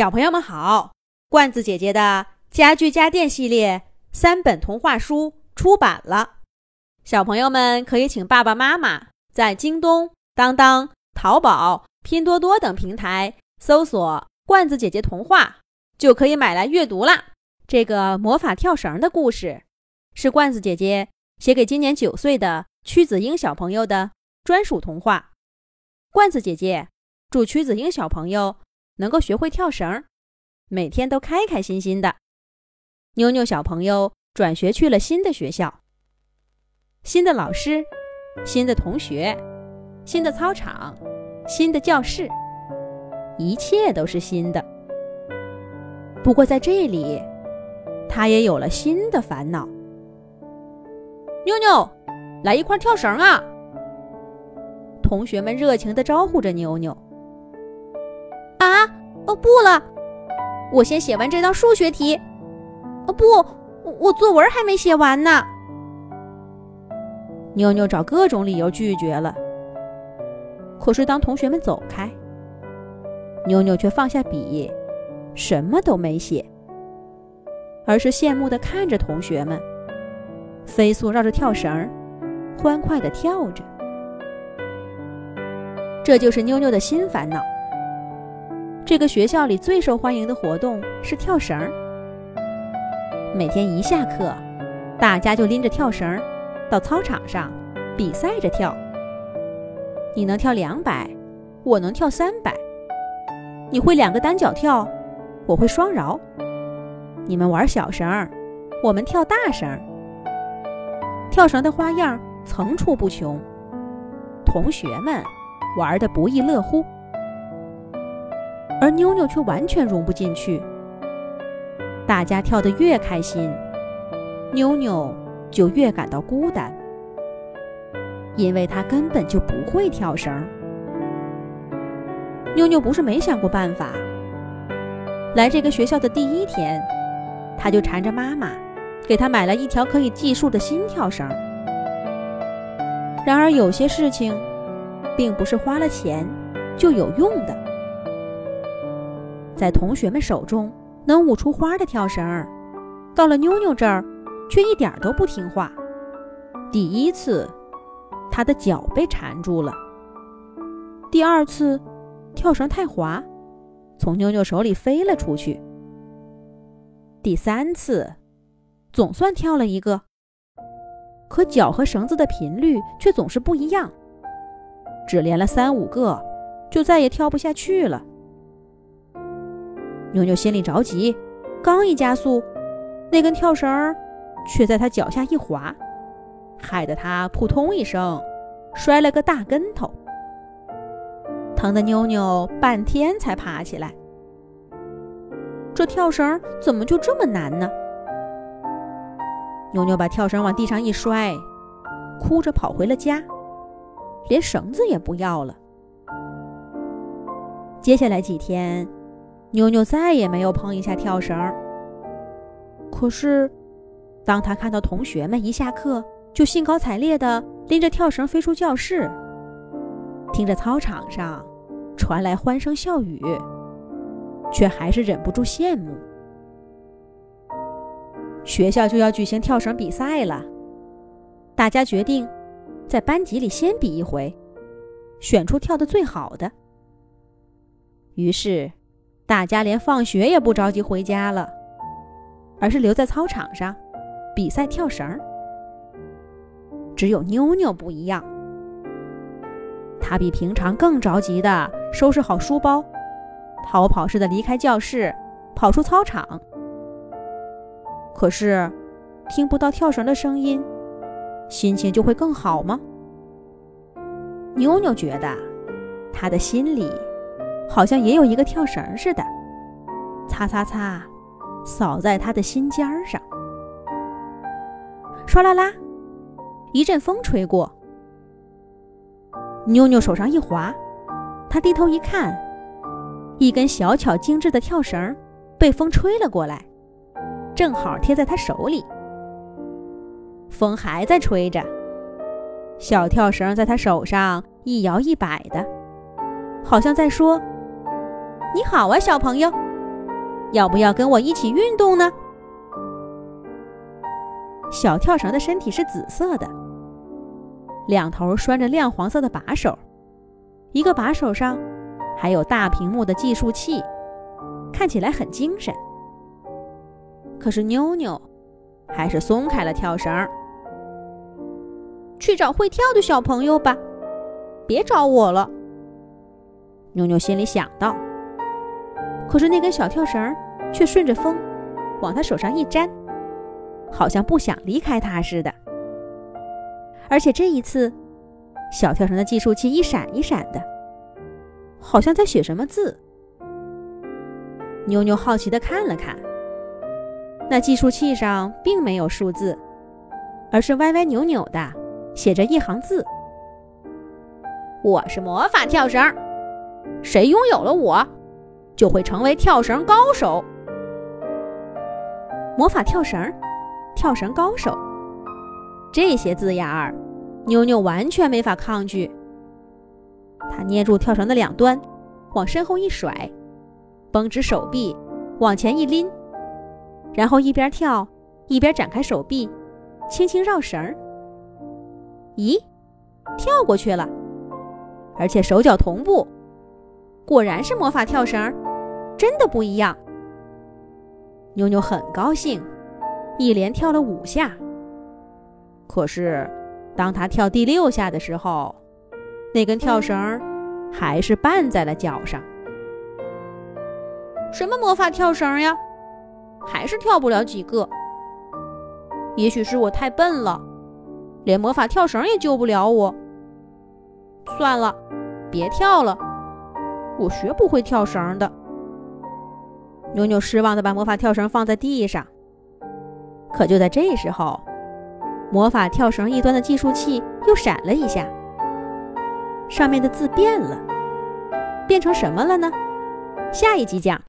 小朋友们好，罐子姐姐的家具家电系列三本童话书出版了，小朋友们可以请爸爸妈妈在京东、当当、淘宝、拼多多等平台搜索“罐子姐姐童话”，就可以买来阅读啦。这个魔法跳绳的故事是罐子姐姐写给今年九岁的屈子英小朋友的专属童话。罐子姐姐祝屈子英小朋友。能够学会跳绳，每天都开开心心的。妞妞小朋友转学去了新的学校，新的老师，新的同学，新的操场，新的教室，一切都是新的。不过在这里，他也有了新的烦恼。妞妞，来一块跳绳啊！同学们热情地招呼着妞妞。不了，我先写完这道数学题。哦，不，我作文还没写完呢。妞妞找各种理由拒绝了。可是当同学们走开，妞妞却放下笔，什么都没写，而是羡慕地看着同学们飞速绕着跳绳，欢快地跳着。这就是妞妞的新烦恼。这个学校里最受欢迎的活动是跳绳。每天一下课，大家就拎着跳绳到操场上比赛着跳。你能跳两百，我能跳三百。你会两个单脚跳，我会双饶。你们玩小绳，我们跳大绳。跳绳的花样层出不穷，同学们玩得不亦乐乎。而妞妞却完全融不进去。大家跳得越开心，妞妞就越感到孤单，因为她根本就不会跳绳。妞妞不是没想过办法。来这个学校的第一天，她就缠着妈妈，给她买了一条可以计数的新跳绳。然而，有些事情，并不是花了钱就有用的。在同学们手中能舞出花的跳绳，到了妞妞这儿，却一点都不听话。第一次，她的脚被缠住了；第二次，跳绳太滑，从妞妞手里飞了出去；第三次，总算跳了一个，可脚和绳子的频率却总是不一样，只连了三五个，就再也跳不下去了。妞妞心里着急，刚一加速，那根跳绳却在她脚下一滑，害得她扑通一声摔了个大跟头，疼得妞妞半天才爬起来。这跳绳怎么就这么难呢？妞妞把跳绳往地上一摔，哭着跑回了家，连绳子也不要了。接下来几天。妞妞再也没有碰一下跳绳。可是，当他看到同学们一下课就兴高采烈地拎着跳绳飞出教室，听着操场上传来欢声笑语，却还是忍不住羡慕。学校就要举行跳绳比赛了，大家决定在班级里先比一回，选出跳得最好的。于是。大家连放学也不着急回家了，而是留在操场上比赛跳绳。只有妞妞不一样，她比平常更着急地收拾好书包，逃跑似的离开教室，跑出操场。可是，听不到跳绳的声音，心情就会更好吗？妞妞觉得，她的心里。好像也有一个跳绳似的，擦擦擦，扫在他的心尖儿上。唰啦啦，一阵风吹过，妞妞手上一滑，她低头一看，一根小巧精致的跳绳被风吹了过来，正好贴在她手里。风还在吹着，小跳绳在她手上一摇一摆的，好像在说。你好啊，小朋友，要不要跟我一起运动呢？小跳绳的身体是紫色的，两头拴着亮黄色的把手，一个把手上还有大屏幕的计数器，看起来很精神。可是妞妞还是松开了跳绳，去找会跳的小朋友吧，别找我了。妞妞心里想到。可是那根小跳绳却顺着风往他手上一粘，好像不想离开他似的。而且这一次，小跳绳的计数器一闪一闪的，好像在写什么字。妞妞好奇的看了看，那计数器上并没有数字，而是歪歪扭扭的写着一行字：“我是魔法跳绳，谁拥有了我？”就会成为跳绳高手。魔法跳绳，跳绳高手，这些字眼儿，妞妞完全没法抗拒。她捏住跳绳的两端，往身后一甩，绷直手臂，往前一拎，然后一边跳一边展开手臂，轻轻绕绳儿。咦，跳过去了，而且手脚同步，果然是魔法跳绳。真的不一样。妞妞很高兴，一连跳了五下。可是，当她跳第六下的时候，那根跳绳还是绊在了脚上。什么魔法跳绳呀？还是跳不了几个。也许是我太笨了，连魔法跳绳也救不了我。算了，别跳了，我学不会跳绳的。妞妞失望的把魔法跳绳放在地上。可就在这时候，魔法跳绳一端的计数器又闪了一下，上面的字变了，变成什么了呢？下一集讲。